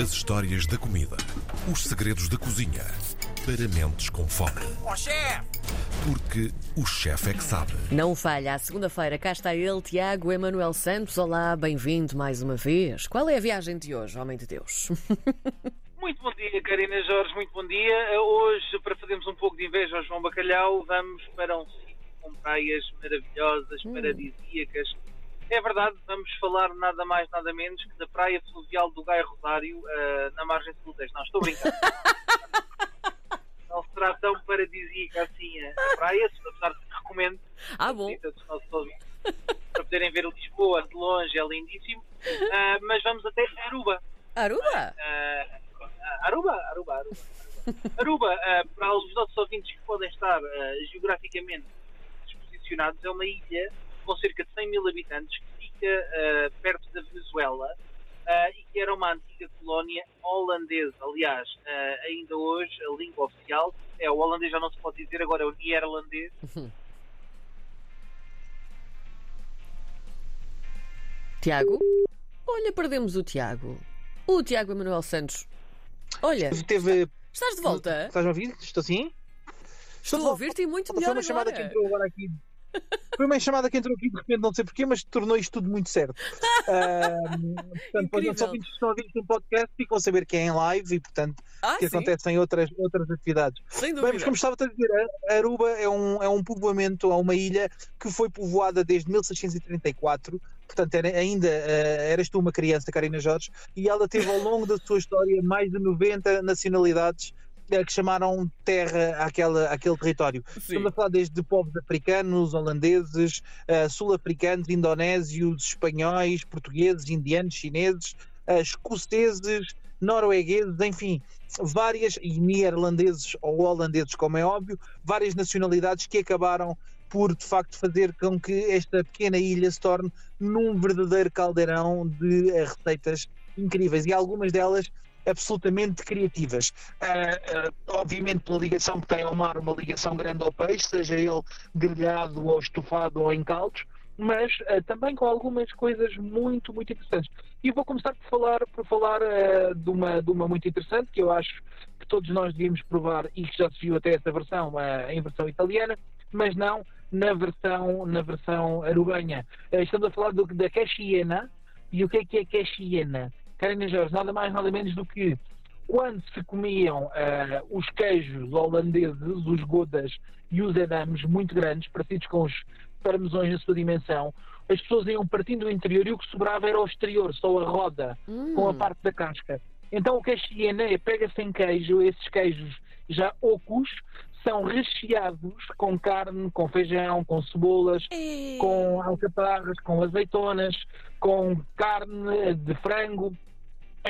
As histórias da comida. Os segredos da cozinha. Para mentes com fome. Ó chefe! Porque o chefe é que sabe. Não falha, à segunda-feira cá está ele, Tiago Emanuel Santos. Olá, bem-vindo mais uma vez. Qual é a viagem de hoje, homem de Deus? Muito bom dia, Karina Jorge, muito bom dia. Hoje, para fazermos um pouco de inveja ao João Bacalhau, vamos para um sítio com praias maravilhosas, paradisíacas. É verdade, vamos falar nada mais, nada menos que da praia fluvial do Gai Rosário, ah, na margem sul do Tejo. Não, estou a brincar. Não será tão paradisíaca assim a praia, apesar de que recomendo Ah, bom. para poderem ver o Lisboa de longe, é lindíssimo. Ah, mas vamos até Aruba. Aruba? Ah, Aruba, Aruba, Aruba. Aruba, ah, para os nossos ouvintes que podem estar geograficamente desposicionados, é uma ilha com cerca de 100 mil habitantes que fica ah, perto da Venezuela ah, e que era uma antiga colónia holandesa. Aliás, ah, ainda hoje a língua oficial é o holandês, já não se pode dizer, agora é o neerlandês. Tiago? Olha, perdemos o Tiago. O Tiago Emanuel Santos. Olha, Teve. estás de volta? Estás a ouvir? Estou sim? Estou a ouvir-te e muito Foi melhor uma chamada que agora. entrou agora aqui. Foi uma chamada que entrou aqui de repente, não sei porquê, mas tornou isto tudo muito certo. Portanto, para os ouvintes que estão a ouvir podcast, ficam a saber que é em live e, portanto, Ah, que sim, acontecem outras, outras atividades. sem Bem, dúvida. mas como estava a dizer, Aruba é um, é um povoamento, é uma ilha que foi povoada desde 1634. Portanto, era, ainda eh, eras tu uma criança, Karina Jorge, e ela teve ao longo da sua história mais de 90 nacionalidades que chamaram terra àquela, àquele território. Sim. Estamos a falar desde povos africanos, holandeses, eh, sul-africanos, indonésios, espanhóis, portugueses, indianos, chineses, eh, escoceses, noruegueses, enfim, várias, e neerlandeses ou holandeses, como é óbvio, várias nacionalidades que acabaram por, de facto, fazer com que esta pequena ilha se torne num verdadeiro caldeirão de eh, receitas incríveis e algumas delas absolutamente criativas. Ah, ah, obviamente pela ligação que tem ao mar, uma ligação grande ao peixe, seja ele grelhado ou estufado ou em caldos, mas ah, também com algumas coisas muito, muito interessantes. E vou começar por falar, por falar de, uma, de uma muito interessante que eu acho que todos nós devíamos provar e que já se viu até essa versão em versão italiana, mas não na versão, na versão arubanha. Estamos a falar do, da cachiena. E o que é que é cachiena? Jorge, nada mais nada menos do que quando se comiam ah, os queijos holandeses, os godas e os edames muito grandes, parecidos com os parmesões na sua dimensão, as pessoas iam partindo do interior e o que sobrava era o exterior, só a roda, com a parte da casca. Então o que é chiena é pega-se em queijo, esses queijos já ocos são recheados com carne, com feijão, com cebolas, Ei. com alcaparras, com azeitonas, com carne de frango.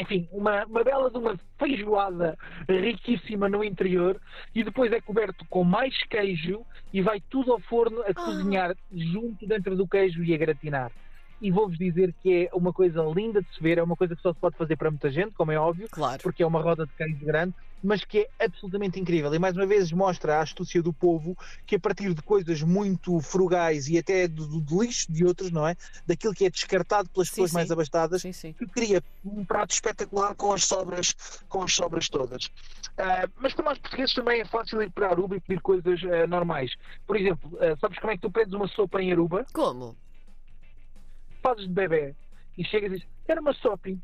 Enfim, uma, uma bela de uma feijoada riquíssima no interior e depois é coberto com mais queijo e vai tudo ao forno a cozinhar junto dentro do queijo e a gratinar. E vou-vos dizer que é uma coisa linda de se ver, é uma coisa que só se pode fazer para muita gente, como é óbvio, Claro. porque é uma roda de queijo grande, mas que é absolutamente incrível. E mais uma vez mostra a astúcia do povo que a partir de coisas muito frugais e até do, do- lixo de outros, não é? Daquilo que é descartado pelas Sim, pessoas sim. mais abastadas, Sim, que cria um prato espetacular com as sobras, com as sobras todas. Ah, mas para nós portugueses também é fácil ir para Aruba e pedir coisas ah, normais. Por exemplo, ah, sabes como é que tu pedes uma sopa em Aruba? Como? Fazes de bebê e chegas e dizes, quero uma sopi.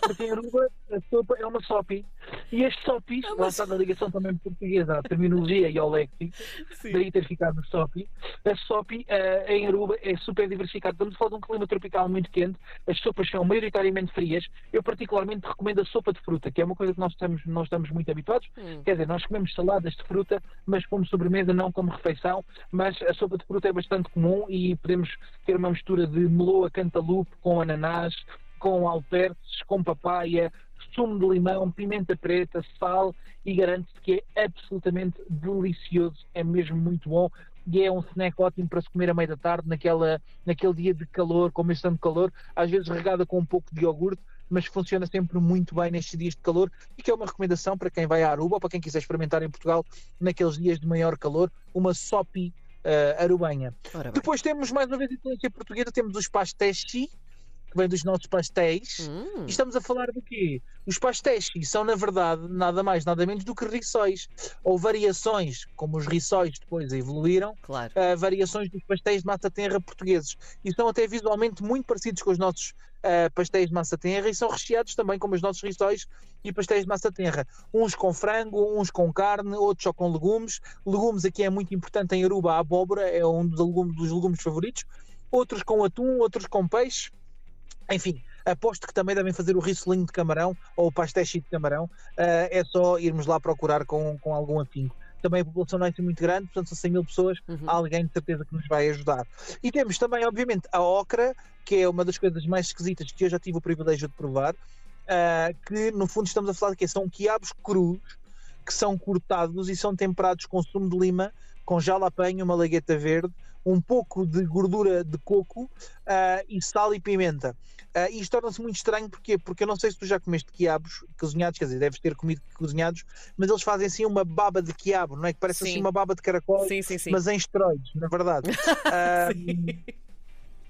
Porque em Aruba a sopa é uma sopi. E as sopis, É lá está na ligação também portuguesa, à terminologia e ao léxico, daí ter ficado sopi. A sopi eh, em Aruba é super diversificado. Estamos a falar de um clima tropical muito quente, as sopas são maioritariamente frias. Eu particularmente recomendo a sopa de fruta, que é uma coisa que nós estamos, nós estamos muito habituados. Hum. Quer dizer, nós comemos saladas de fruta, mas como sobremesa, não como refeição. Mas a sopa de fruta é bastante comum e podemos ter uma mistura de meloa cantaloupe com ananás, com alperces, com papaya, sumo de limão, pimenta preta, sal e garanto-te que é absolutamente delicioso, é mesmo muito bom e é um snack ótimo para se comer à meia da tarde, naquela, naquele dia de calor, com esse tanto calor, às vezes regada com um pouco de iogurte, mas funciona sempre muito bem nestes dias de calor e que é uma recomendação para quem vai à Aruba ou para quem quiser experimentar em Portugal naqueles dias de maior calor, uma sopi eh, arubanha. Depois temos mais uma vez a influência portuguesa, temos os pastéis chi, que vem dos nossos pastéis. Hum, E estamos a falar do quê? Os pastéis são, na verdade, nada mais, nada menos do que rissóis. Ou variações, como os rissóis depois evoluíram, claro. uh, variações dos pastéis de massa tenra portugueses. E são até visualmente muito parecidos com os nossos uh, pastéis de massa tenra e são recheados também como os nossos rissóis e pastéis de massa tenra. Uns com frango, uns com carne, outros só com legumes. Legumes aqui é muito importante em Aruba, a abóbora é um dos legumes, dos legumes favoritos. Outros com atum, outros com peixe. Enfim, aposto que também devem fazer o rissolinho de camarão ou o pastechi de camarão. Uh, é só irmos lá procurar com, com algum afinco. Também a população não é assim muito grande, portanto são 100 mil pessoas, Uhum. há alguém de certeza que nos vai ajudar. E temos também, obviamente, a ocra, que é uma das coisas mais esquisitas que eu já tive o privilégio de provar, ah, que no fundo estamos a falar de que são quiabos crus, que são cortados e são temperados com sumo de lima, com jalapeño, uma lagueta verde, um pouco de gordura de coco ah, e sal e pimenta. E isto torna-se muito estranho porquê? porque eu não sei se tu já comeste quiabos cozinhados, quer dizer, deves ter comido cozinhados, mas eles fazem assim uma baba de quiabo, não é? Que parece Sim. assim uma baba de caracol, Sim, sim, mas em esteroides, na verdade. Ah,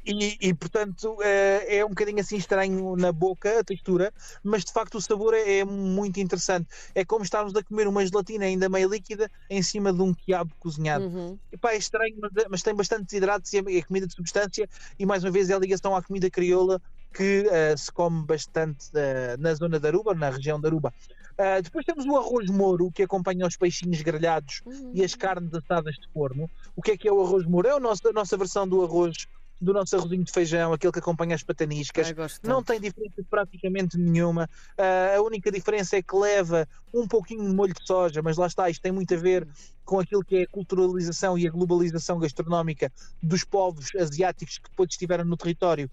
e, e, portanto eh, é um bocadinho assim estranho na boca a textura, mas de facto o sabor é, é muito interessante. É como estarmos a comer uma gelatina ainda meio líquida em cima de um quiabo cozinhado. Uhum. Epá, é estranho, mas, mas tem bastantes hidratos e é, comida de substância e mais uma vez é a ligação à comida crioula que eh, se come bastante eh, na zona da Aruba, na região da Aruba. Ah, depois temos o arroz moro que acompanha os peixinhos grelhados e as carnes assadas de forno. O que é que é o arroz moro? É o nosso- a nossa versão do arroz, do nosso arrozinho de feijão, aquele que acompanha as pataniscas. Não tem diferença praticamente nenhuma. Ah, a única diferença é que leva um pouquinho de molho de soja, mas lá está, isto tem muito a ver com aquilo que é a culturalização e a globalização gastronómica dos povos asiáticos que depois estiveram no território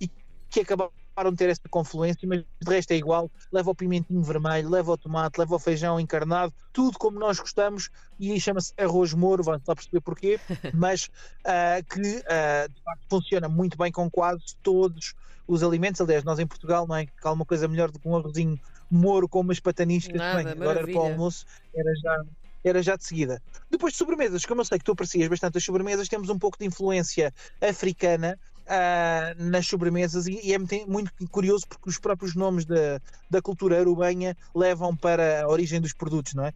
e que acabaram de ter essa confluência, mas de resto é igual. Leva o pimentinho vermelho, leva o tomate, leva o feijão encarnado, tudo como nós gostamos, e chama-se arroz moro, vão lá perceber porquê, mas ah, que ah, de facto funciona muito bem com quase todos os alimentos. Aliás, nós em Portugal, não é? Que há alguma coisa melhor do que um arrozinho moro com umas pataniscas, Nada, bem, agora era para o almoço, era já. Era já de seguida. Depois de sobremesas, como eu sei que tu aprecias bastante as sobremesas, temos um pouco de influência africana ah, nas sobremesas e, e é muito, muito curioso porque os próprios nomes da, da cultura arubenha levam para a origem dos produtos, não é?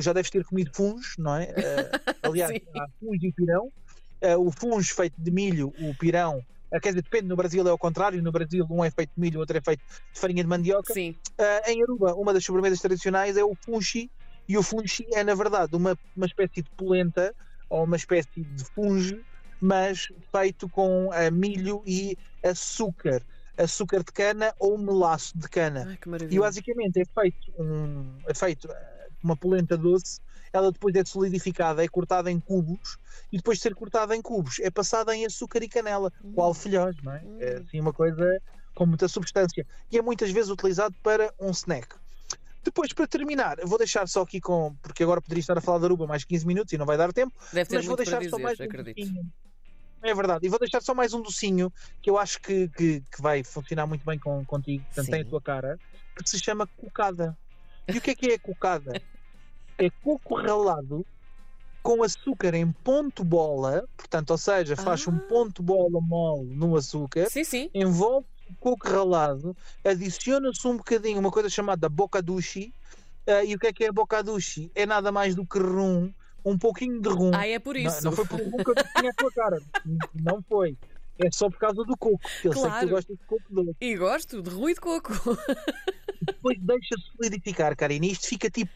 Já deves ter comido funs, não é? Ah, aliás, há funs e pirão. Ah, o funs feito de milho, o pirão, quer dizer, depende, no Brasil é ao contrário, no Brasil um é feito de milho, o outro é feito de farinha de mandioca. Sim. Ah, em Aruba, uma das sobremesas tradicionais é o funchi, e o funchi é, na verdade, uma, uma espécie de polenta ou uma espécie de funge, mas feito com ah, milho e açúcar. Açúcar de cana ou melaço de cana. Ai, que E basicamente é feito, um, é feito ah, uma polenta doce, ela depois é solidificada, é cortada em cubos, e depois de ser cortada em cubos, é passada em açúcar e canela, com alfilhós, não é? É assim uma coisa com muita substância. E é muitas vezes utilizado para um snack. Depois, para terminar, vou deixar só aqui com. Porque agora poderia estar a falar da Aruba mais 15 minutos e não vai dar tempo. Deve ter mas vou deixar só dizer, mais um acredito. docinho. É verdade. E vou deixar só mais um docinho que eu acho que, que, que vai funcionar muito bem com, contigo, portanto tem a tua cara, que se chama cocada. E o que é que é cocada? É coco ralado com açúcar em ponto bola, portanto, ou seja, faz um Ah. ponto bola mole no açúcar, Sim, sim. envolve o coco ralado, adiciona-se um bocadinho, uma coisa chamada bocadushi. Ah, e o que é que é bocadushi? É nada mais do que rum, um pouquinho de rum. Ah, é por Não- isso. Não, foi por rum que eu tinha a tua cara. Não foi. É só por causa do coco. Eu sei que Claro. tu gostas de coco doce. E gosto de ruído de coco. Depois deixa-se solidificar, Karina. Isto fica tipo.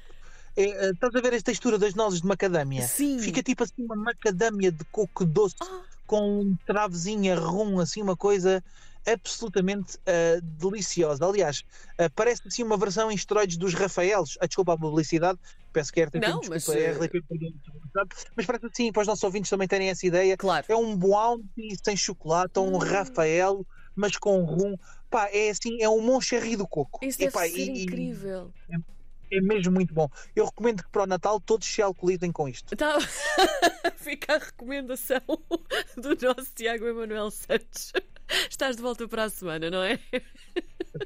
é, é, estás a ver a textura das nozes de macadâmia? Sim. Fica tipo assim uma macadâmia de coco doce Ah. com um travezinho rum, assim, uma coisa absolutamente ah, deliciosa. Aliás, ah, parece assim uma versão em esteroides dos Rafaelos. Ah, desculpa a publicidade, peço que é RTP, Não, desculpa, mas, é RTP, mas parece assim, para os nossos ouvintes também terem essa ideia. Claro. É um bounty sem chocolate, um Hum. Rafael, mas com rum. Pá, é assim, é um Moncherry do coco. Isso Epá, ser e- e incrível. é mesmo muito bom. Eu recomendo que para o Natal todos se alcoolizem com isto. Tá. Fica a recomendação do nosso Tiago Emanuel Santos. Estás de volta para a semana, não é?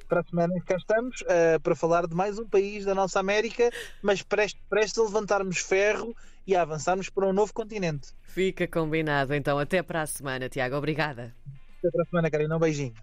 Para a semana cá estamos eh, para falar de mais um país da nossa América, mas prestes, prestes a levantarmos ferro e a avançarmos para um novo continente. Fica combinado. Então, até para a semana, Tiago. Obrigada. Até para a semana, Karina. Um beijinho.